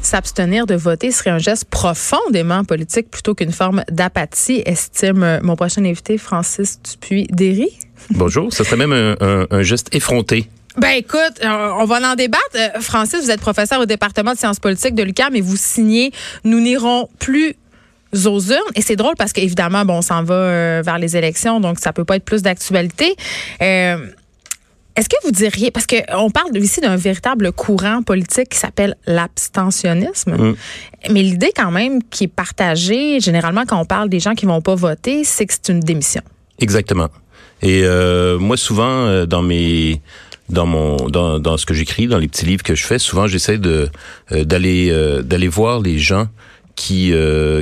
S'abstenir de voter serait un geste profondément politique plutôt qu'une forme d'apathie, estime euh, mon prochain invité, Francis Dupuis-Derry. Bonjour, ce serait même un, geste effronté. Ben écoute, euh, on va en débattre. Euh, Francis, vous êtes professeur au département de sciences politiques de l'UQAM et vous signez « Nous n'irons plus aux urnes. Et c'est drôle parce qu'évidemment, bon, on s'en va vers les élections, donc ça peut pas être plus d'actualité. Est-ce que vous diriez, parce qu'on parle ici d'un véritable courant politique qui s'appelle l'abstentionnisme, mm. mais l'idée quand même qui est partagée, généralement quand on parle des gens qui vont pas voter, c'est que c'est une démission. Exactement. Et euh, moi, souvent, euh, dans mes dans mon dans, dans ce que j'écris, dans les petits livres que je fais, souvent j'essaie de euh, d'aller d'aller voir les gens qui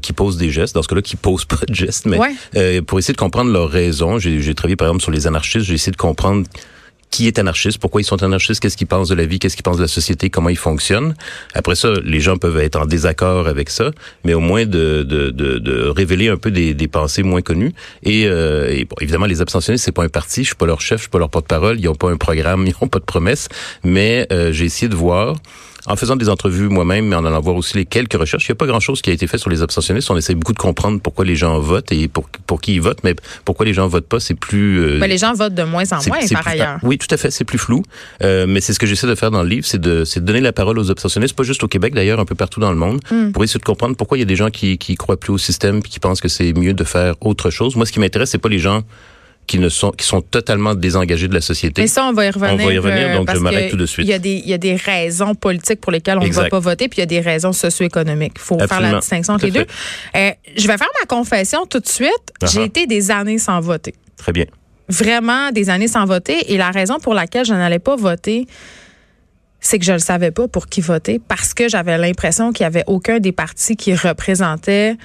qui posent des gestes, dans ce cas-là, qui posent pas de gestes, mais pour essayer de comprendre leurs raisons. J'ai travaillé par exemple sur les anarchistes, j'ai essayé de comprendre qui est anarchiste, pourquoi ils sont anarchistes, qu'est-ce qu'ils pensent de la vie, qu'est-ce qu'ils pensent de la société, comment ils fonctionnent. Après ça, les gens peuvent être en désaccord avec ça, mais au moins de, de, de, de révéler un peu des, des pensées moins connues. Et, euh, et bon, évidemment, les abstentionnistes, c'est pas un parti, je suis pas leur chef, je suis pas leur porte-parole, ils ont pas un programme, ils ont pas de promesses, mais euh, j'ai essayé de voir en faisant des entrevues moi-même, mais en allant voir aussi les quelques recherches, il n'y a pas grand-chose qui a été fait sur les abstentionnistes. On essaie beaucoup de comprendre pourquoi les gens votent et pour, pour qui ils votent, mais pourquoi les gens votent pas, c'est plus... Euh, les gens votent de moins en moins, par ailleurs. Oui, tout à fait, c'est plus flou. Euh, mais c'est ce que j'essaie de faire dans le livre, c'est de, de donner la parole aux abstentionnistes, pas juste au Québec, d'ailleurs, un peu partout dans le monde, hmm. pour essayer de comprendre pourquoi il y a des gens qui, qui croient plus au système puis qui pensent que c'est mieux de faire autre chose. Moi, ce qui m'intéresse, c'est pas les gens qui ne sont qui sont totalement désengagés de la société. Mais ça, on va y revenir. On va y revenir, donc je m'arrête tout de suite. Il y a des il y a des raisons politiques pour lesquelles on ne va pas voter, puis il y a des raisons socio-économiques. Il faut faire la distinction entre les deux. Euh, je vais faire ma confession tout de suite. Uh-huh. J'ai été des années sans voter. Très bien. Vraiment des années sans voter, et la raison pour laquelle je n'allais pas voter c'est que je ne savais pas pour qui voter parce que j'avais l'impression qu'il n'y avait aucun des partis qui représentait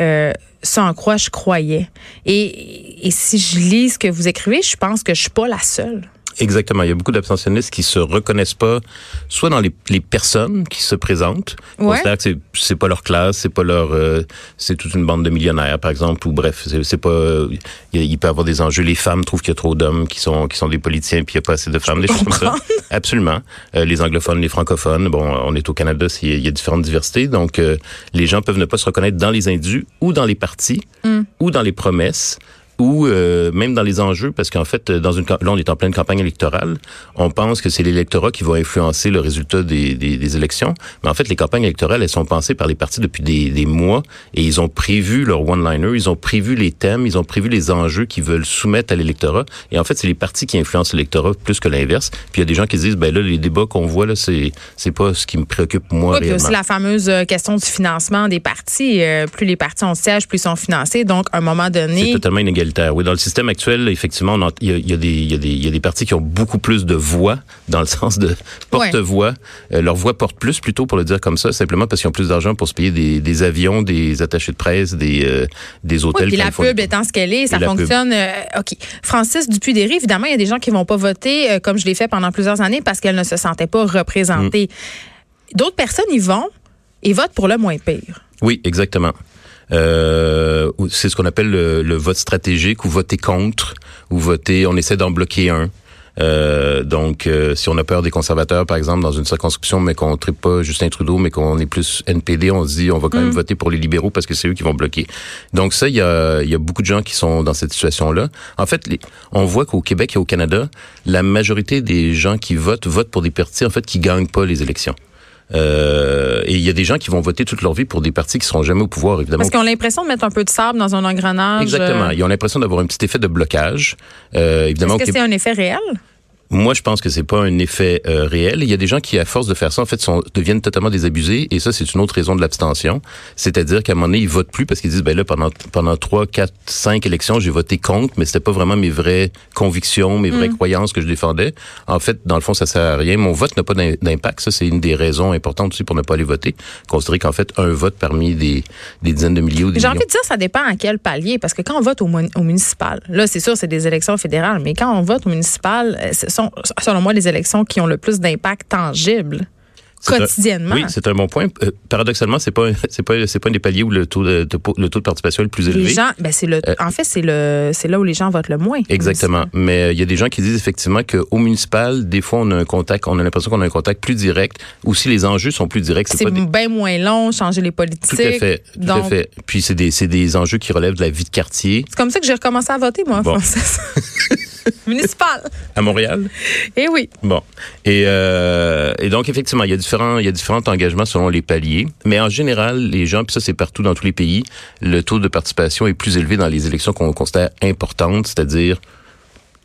euh, ça en quoi je croyais. Et, et si je lis ce que vous écrivez, je pense que je suis pas la seule. Exactement. Il y a beaucoup d'abstentionnistes qui se reconnaissent pas, soit dans les, les personnes qui se présentent, ouais. que c'est, c'est pas leur classe, c'est pas leur, euh, c'est toute une bande de millionnaires, par exemple, ou bref, c'est, c'est pas, il, peut y avoir des enjeux. Les femmes trouvent qu'il y a trop d'hommes qui sont, qui sont des politiciens, puis il y a pas assez de femmes, des choses comme ça. Absolument. Euh, les anglophones, les francophones, bon, on est au Canada, il y a différentes diversités, donc euh, les gens peuvent ne pas se reconnaître dans les indus ou dans les partis mm. ou dans les promesses ou euh, même dans les enjeux, parce qu'en fait, dans une là, on est en pleine campagne électorale, on pense que c'est l'électorat qui va influencer le résultat des, des, des, élections, mais en fait, les campagnes électorales, elles sont pensées par les partis depuis des, des mois, et ils ont prévu leur one-liner, ils ont prévu les thèmes, ils ont prévu les enjeux qu'ils veulent soumettre à l'électorat, et en fait, c'est les partis qui influencent l'électorat plus que l'inverse. Puis il y a des gens qui disent, ben là, les débats qu'on voit là, c'est c'est pas ce qui me préoccupe moi oui, réellement. C'est la fameuse euh, question du financement des partis. Euh, plus les partis ont siège, plus ils sont financés. Donc, à un moment donné, c'est totalement inégalitaire oui, dans le système actuel, effectivement, il y, a, des, y, a des, y a des partis qui ont beaucoup plus de voix, dans le sens de porte-voix. Euh, leur voix porte plus, plutôt, pour le dire comme ça, simplement parce qu'ils ont plus d'argent pour se payer des, des, avions, des attachés de presse, des, euh, des hôtels. Oui, puis la pub étant ce qu'elle est, ça fonctionne. Euh, OK. Francis Dupuis-Derry, évidemment, il y a des gens qui vont pas voter, comme je l'ai fait pendant plusieurs années, parce qu'elles ne se sentaient pas représentées. Mm. D'autres personnes y vont et votent pour le moins pire. Oui, exactement. Euh, c'est ce qu'on appelle le, vote stratégique ou voter contre ou voter. On essaie d'en bloquer un. Euh, donc, euh, si on a peur des conservateurs, par exemple, dans une circonscription, mais qu'on ne pas Justin Trudeau, mais qu'on est plus NPD, on se dit on va quand même mm. voter pour les libéraux parce que c'est eux qui vont bloquer. Donc ça, il y a, y a beaucoup de gens qui sont dans cette situation-là. En fait, les, on voit qu'au Québec et au Canada, la majorité des gens qui votent votent pour des partis en fait qui gagnent pas les élections. Euh, et il y a des gens qui vont voter toute leur vie pour des partis qui seront jamais au pouvoir, évidemment. Parce qu'ils ont l'impression de mettre un peu de sable dans un engrenage. Exactement. Euh. Ils ont l'impression d'avoir un petit effet de blocage. Euh, évidemment. Est-ce que c'est un effet réel? Moi, je pense que c'est pas un effet euh, réel. Il y a des gens qui, à force de faire ça, en fait, sont, deviennent totalement désabusés. Et ça, c'est une autre raison de l'abstention. C'est-à-dire qu'à un moment donné, ils votent plus parce qu'ils disent, ben là, pendant pendant trois, quatre, cinq élections, j'ai voté contre, mais c'était pas vraiment mes vraies convictions, mes vraies mm. croyances que je défendais. En fait, dans le fond, ça sert à rien. Mon vote n'a pas d'impact. Ça, c'est une des raisons importantes aussi pour ne pas aller voter. Considérer qu'en fait, un vote parmi des, des dizaines de milliers ou des J'ai envie de dire, ça dépend à quel palier. Parce que quand on vote au, au municipal, là, c'est sûr, c'est des élections fédérales, mais quand on vote au municipal, euh, selon moi, les élections qui ont le plus d'impact tangible. quotidiennement. oui, c'est un bon point. Euh, paradoxalement, c'est pas c'est pas c'est pas un des paliers où le taux de, le taux de participation est le plus élevé. Les gens, ben c'est le euh, en fait c'est le c'est là où les gens votent le moins. Exactement. Mais euh, il y a des gens qui disent effectivement qu'au municipal, des fois on a un contact, on a l'impression qu'on a un contact plus direct. Aussi les enjeux sont plus directs. C'est bien moins long, changer les politiques. Tout à fait, tout à fait. Puis c'est des c'est des enjeux qui relèvent de la vie de quartier. C'est comme ça que j'ai recommencé à voter moi, bon. municipal. À Montréal? Eh oui. Bon. Et, euh, et donc, effectivement, il y a différents, il y a différents engagements selon les paliers. Mais en général, les gens, puis ça, c'est partout dans tous les pays, le taux de participation est plus élevé dans les élections qu'on considère importantes, c'est-à-dire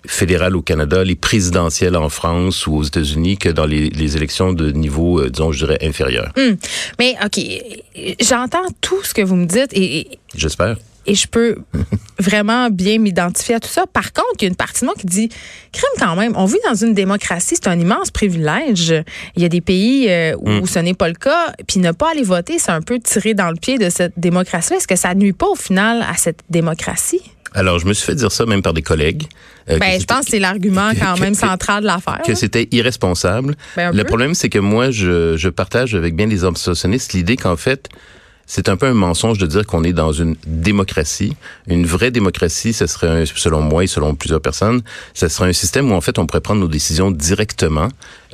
fédérales au Canada, les présidentielles en France ou aux États-Unis que dans les, les, élections de niveau, euh, disons, je dirais, inférieur. Hum. Mais, OK, j'entends tout ce que vous me dites et... J'espère et je peux vraiment bien m'identifier à tout ça. Par contre, il y a une partie de moi qui dit, crime quand même, on vit dans une démocratie, c'est un immense privilège. Il y a des pays euh, où mm. ce n'est pas le cas, puis ne pas aller voter, c'est un peu tirer dans le pied de cette démocratie. Est-ce que ça nuit pas au final à cette démocratie? Alors, je me suis fait dire ça même par des collègues. Euh, ben, je pense que c'est l'argument quand même central de l'affaire. Que c'était irresponsable. Ben, le problème, c'est que moi, je, je partage avec bien des obsessionnistes l'idée qu'en fait, c'est un peu un mensonge de dire qu'on est dans une démocratie. Une vraie démocratie, ce serait, selon moi et selon plusieurs personnes, ce serait un système où en fait on pourrait prendre nos décisions directement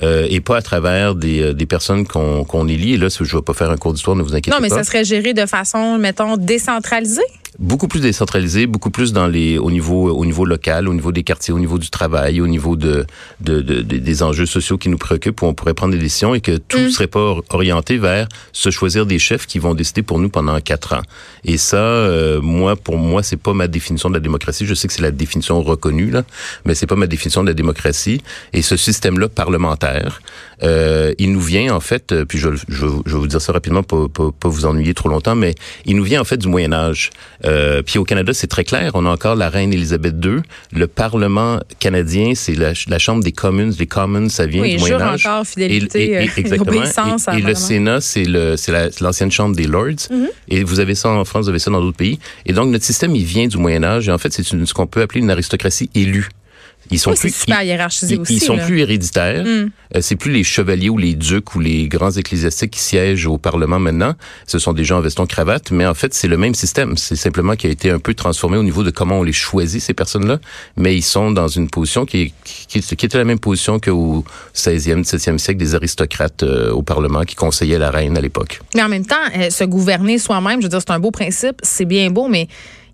euh, et pas à travers des, euh, des personnes qu'on qu'on élit. Et là, je ne vais pas faire un cours d'histoire, ne vous inquiétez pas. Non, mais ça serait géré de façon, mettons, décentralisée beaucoup plus décentralisé, beaucoup plus dans les au niveau au niveau local, au niveau des quartiers, au niveau du travail, au niveau de, de, de, des enjeux sociaux qui nous préoccupent où on pourrait prendre des décisions et que tout ne mm. serait pas orienté vers se choisir des chefs qui vont décider pour nous pendant quatre ans. Et ça, euh, moi pour moi, c'est pas ma définition de la démocratie. Je sais que c'est la définition reconnue là, mais c'est pas ma définition de la démocratie. Et ce système-là parlementaire, euh, il nous vient en fait, euh, puis je, je, je, vais vous dire ça rapidement, pour pas vous ennuyer trop longtemps, mais il nous vient en fait du Moyen Âge. Euh, puis au Canada, c'est très clair. On a encore la reine Élisabeth II. Le Parlement canadien, c'est la, la, Chambre des Commons. Les Commons, ça vient du Moyen Âge. encore fidélité, et, et, et exactement. et, et le Sénat, c'est l'ancienne Chambre des Lords. Mm-hmm. Et vous avez ça en France, vous avez ça dans d'autres pays. Et donc notre système, il vient du Moyen Âge. Et en fait, c'est ce qu'on peut appeler une aristocratie élue. Ils sont plus super hiérarchisés aussi. Ils sont plus héréditaires. Mm. Euh, c'est plus les chevaliers ou les ducs ou les grands ecclésiastiques qui siègent au Parlement maintenant. Ce sont des gens en veston cravate, mais en fait c'est le même système. C'est simplement qui a été un peu transformé au niveau de comment on les choisit ces personnes-là. Mais ils sont dans une position qui, qui, qui était la même position qu'au 16e, 17e siècle des aristocrates euh, au Parlement qui conseillaient la reine à l'époque. Mais en même temps, euh, se gouverner soi-même, je veux dire, c'est un beau principe, c'est bien beau, mais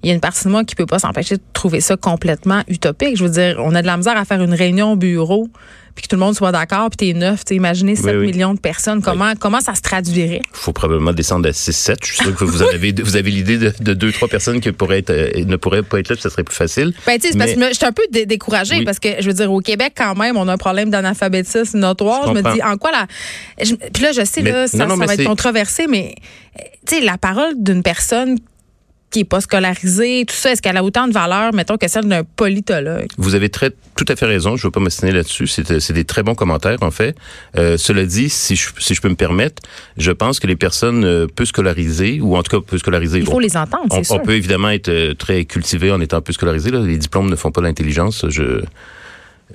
il y a une partie de moi qui peut pas s'empêcher de trouver ça complètement utopique. Je veux dire, on a de la misère à faire une réunion au bureau puis que tout le monde soit d'accord, puis t'es neuf, t'es imaginé 7 millions de personnes, comment comment ça se traduirait? Il faut probablement descendre à 6-7. Je suis sûr que vous avez vous avez l'idée de, de deux, trois personnes qui pourraient être, euh, ne pourraient pas être là, puis ça serait plus facile. Ben, tu sais, parce que je suis un peu découragée, parce que, je veux dire, au Québec, quand même, on a un problème d'analphabétisme notoire. Je, me dis, en quoi la... puis là, je sais, là, ça, ça va être controversé, mais, tu sais, la parole d'une personne qui est pas scolarisé, tout ça, est-ce qu'elle a autant de valeur, mettons, que celle d'un politologue? Vous avez très, tout à fait raison. Je ne veux pas m'assiner là-dessus. C'est des très bons commentaires, en fait. Euh, cela dit, si je, si je peux me permettre, je pense que les personnes euh, peu scolarisées, ou en tout cas peu scolarisées... Il faut les entendre, c'est sûr. On peut évidemment être euh, très cultivé en étant peu scolarisé. Là. Les diplômes ne font pas l'intelligence. Je...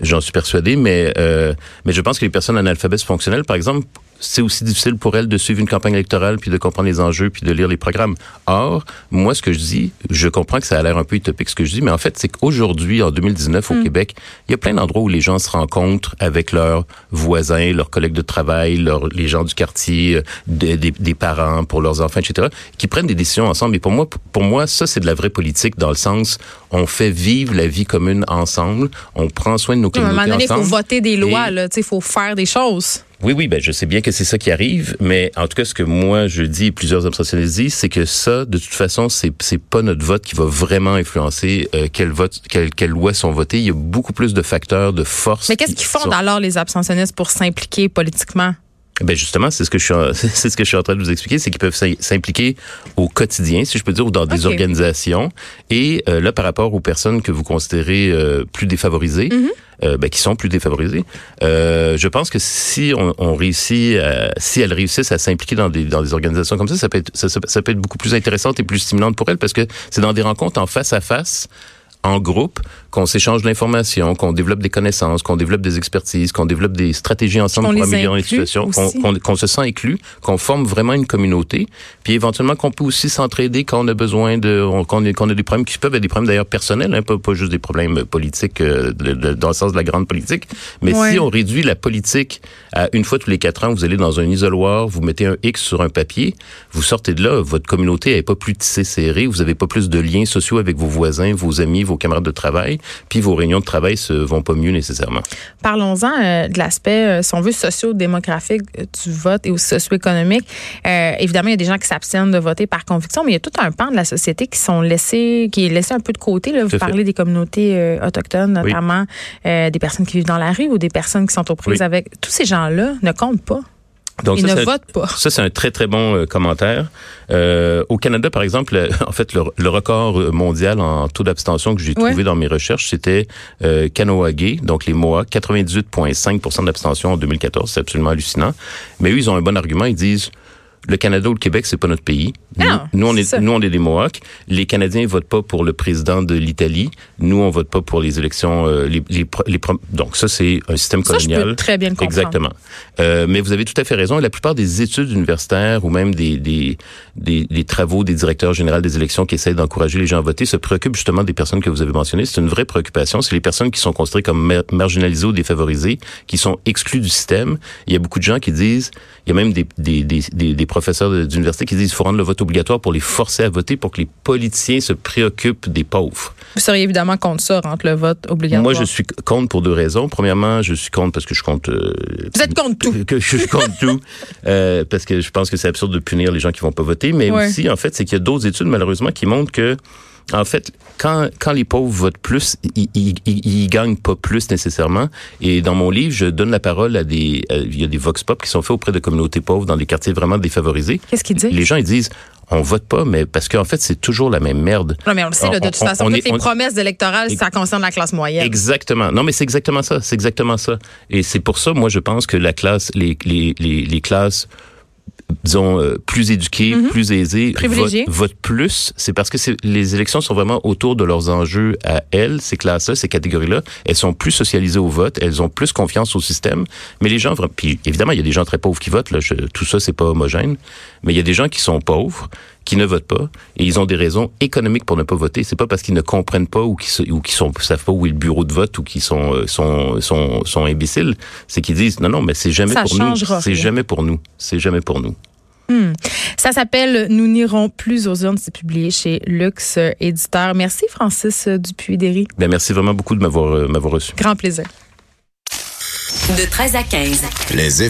J'en suis persuadé, mais euh, mais je pense que les personnes analphabètes fonctionnelles, par exemple, c'est aussi difficile pour elles de suivre une campagne électorale, puis de comprendre les enjeux, puis de lire les programmes. Or, moi, ce que je dis, je comprends que ça a l'air un peu utopique ce que je dis, mais en fait, c'est qu'aujourd'hui, en 2019, au mm. Québec, il y a plein d'endroits où les gens se rencontrent avec leurs voisins, leurs collègues de travail, leurs, les gens du quartier, euh, des, des, parents pour leurs enfants, etc., qui prennent des décisions ensemble. Et pour moi, pour moi, ça, c'est de la vraie politique dans le sens, on fait vivre la vie commune ensemble, on prend soin de nos communautés ensemble. À un moment donné, il faut voter des lois, là, il faut faire des choses. Oui, oui, ben je sais bien que c'est ça qui arrive, mais en tout cas, ce que moi je dis et plusieurs obsessionnalistes disent, c'est que ça, de toute façon, c'est c'est pas notre vote qui va vraiment influencer euh, quel vote, quelles quelle lois sont votées. Il y a beaucoup plus de facteurs de force. Mais qu'est-ce qu'ils font alors les abstentionnistes pour s'impliquer politiquement? Ben justement, c'est ce que je suis, c'est ce que je suis en train de vous expliquer, c'est qu'ils peuvent s'impliquer au quotidien, si je peux dire, ou dans des organisations. Et euh, là, par rapport aux personnes que vous considérez euh, plus défavorisées, mm-hmm. euh, ben, qui sont plus défavorisées, je pense que si on, on réussit, si elles réussissent à s'impliquer dans des dans des organisations comme ça, ça peut être ça, ça peut être beaucoup plus intéressante et plus stimulante pour elles parce que c'est dans des rencontres en face à face en groupe qu'on s'échange de l'information, qu'on développe des connaissances, qu'on développe des expertises, qu'on développe des stratégies ensemble pour améliorer les situations, qu'on se sent inclus, qu'on forme vraiment une communauté, puis éventuellement qu'on peut aussi s'entraider quand on a besoin de, qu'on a, des problèmes qui peuvent être des problèmes d'ailleurs personnels, hein, pas, pas juste des problèmes politiques euh, dans le sens de la grande politique, mais si on réduit la politique à une fois tous les quatre ans, vous allez dans un isoloir, vous mettez un X sur un papier, vous sortez de là, votre communauté n'est pas plus tissée serrée, vous avez pas plus de liens sociaux avec vos voisins, vos amis, vos camarades de travail, puis vos réunions de travail se vont pas mieux nécessairement. Parlons-en euh, de l'aspect, euh, si on veut, socio-démographique euh, du vote et aussi socio-économique. évidemment, il y a des gens qui s'abstiennent de voter par conviction, mais il y a tout un pan de la société qui sont laissés, qui est laissé un peu de côté. Là. Vous parlez des communautés autochtones, notamment des personnes qui vivent dans la rue ou des personnes qui sont aux prises avec. Tous ces gens-là ne comptent pas. Donc, Ils ça, ne votent pas. Ça, c'est un très, très bon euh, commentaire. Euh, au Canada, par exemple, en fait, le, record mondial en taux d'abstention que j'ai trouvé dans mes recherches, c'était euh, donc les Mohawks, 98,5% d'abstention en 2014. C'est absolument hallucinant. Mais eux, ils ont un bon argument. Ils disent, le Canada ou le Québec, c'est pas notre pays. Nous, ah, on est, nous, on est des Mohawks. Les Canadiens votent pas pour le président de l'Italie. Nous, on vote pas pour les élections. Euh, les, les, les, donc ça, c'est un système colonial. Ça, je peux très bien le comprendre. Exactement. Euh, mais vous avez tout à fait raison. La plupart des études universitaires ou même des, des, des, des travaux des directeurs généraux des élections qui essayent d'encourager les gens à voter se préoccupent justement des personnes que vous avez mentionnées. C'est une vraie préoccupation. C'est les personnes qui sont considérées comme marginalisées ou défavorisées, qui sont exclues du système. Il y a beaucoup de gens qui disent, il y a même des, des, des, des professeurs d'université qui disent qu'il faut rendre le vote obligatoire pour les forcer à voter pour que les politiciens se préoccupent des pauvres. Vous seriez évidemment contre ça, rendre le vote obligatoire. Moi, je suis contre pour deux raisons. Premièrement, je suis contre parce que je compte. Euh, Vous êtes contre tout. Que, je suis contre tout euh, parce que je pense que c'est absurde de punir les gens qui vont pas voter. Mais aussi, en fait, c'est qu'il y a d'autres études malheureusement qui montrent que en fait, quand, quand les pauvres votent plus, ils, ils, ils, gagnent pas plus nécessairement. Et dans mon livre, je donne la parole à des, il y a des vox pop qui sont faits auprès de communautés pauvres dans des quartiers vraiment défavorisés. Qu'est-ce qu'ils disent? Les gens ils disent, on vote pas, mais parce qu'en fait, c'est toujours la même merde. Non, mais on le sait, de toute façon, toutes les promesses électorales, ça concerne la classe moyenne. Exactement. Non, mais c'est exactement ça. C'est exactement ça. Et c'est pour ça, moi, je pense que la classe, les, les, les, les classes disons, euh, plus éduqués, mhm. plus aisés, votent, plus, c'est parce que les élections sont vraiment autour de leurs enjeux à elles, ces classes-là, ces catégories-là. Elles sont plus socialisées au vote, elles ont plus confiance au système. Mais les gens, puis évidemment, il y a des gens très pauvres qui votent, là, tout ça, c'est pas homogène, mais il y a des gens qui sont pauvres, qui ne votent pas et ils ont des raisons économiques pour ne pas voter. C'est pas parce qu'ils ne comprennent pas ou qu'ils ou qui sont savent pas où est le bureau de vote ou qu'ils sont, euh, sont sont sont imbéciles. C'est qu'ils disent non non mais c'est jamais pour nous. C'est jamais pour nous. C'est jamais pour nous. Hmm. Ça s'appelle Nous n'irons plus aux urnes. C'est publié chez Lux Éditeur. Merci, Francis Dupuis-Derry. Ben, merci vraiment beaucoup de m'avoir, euh, m'avoir reçu. Grand plaisir. De 13 à 15. Les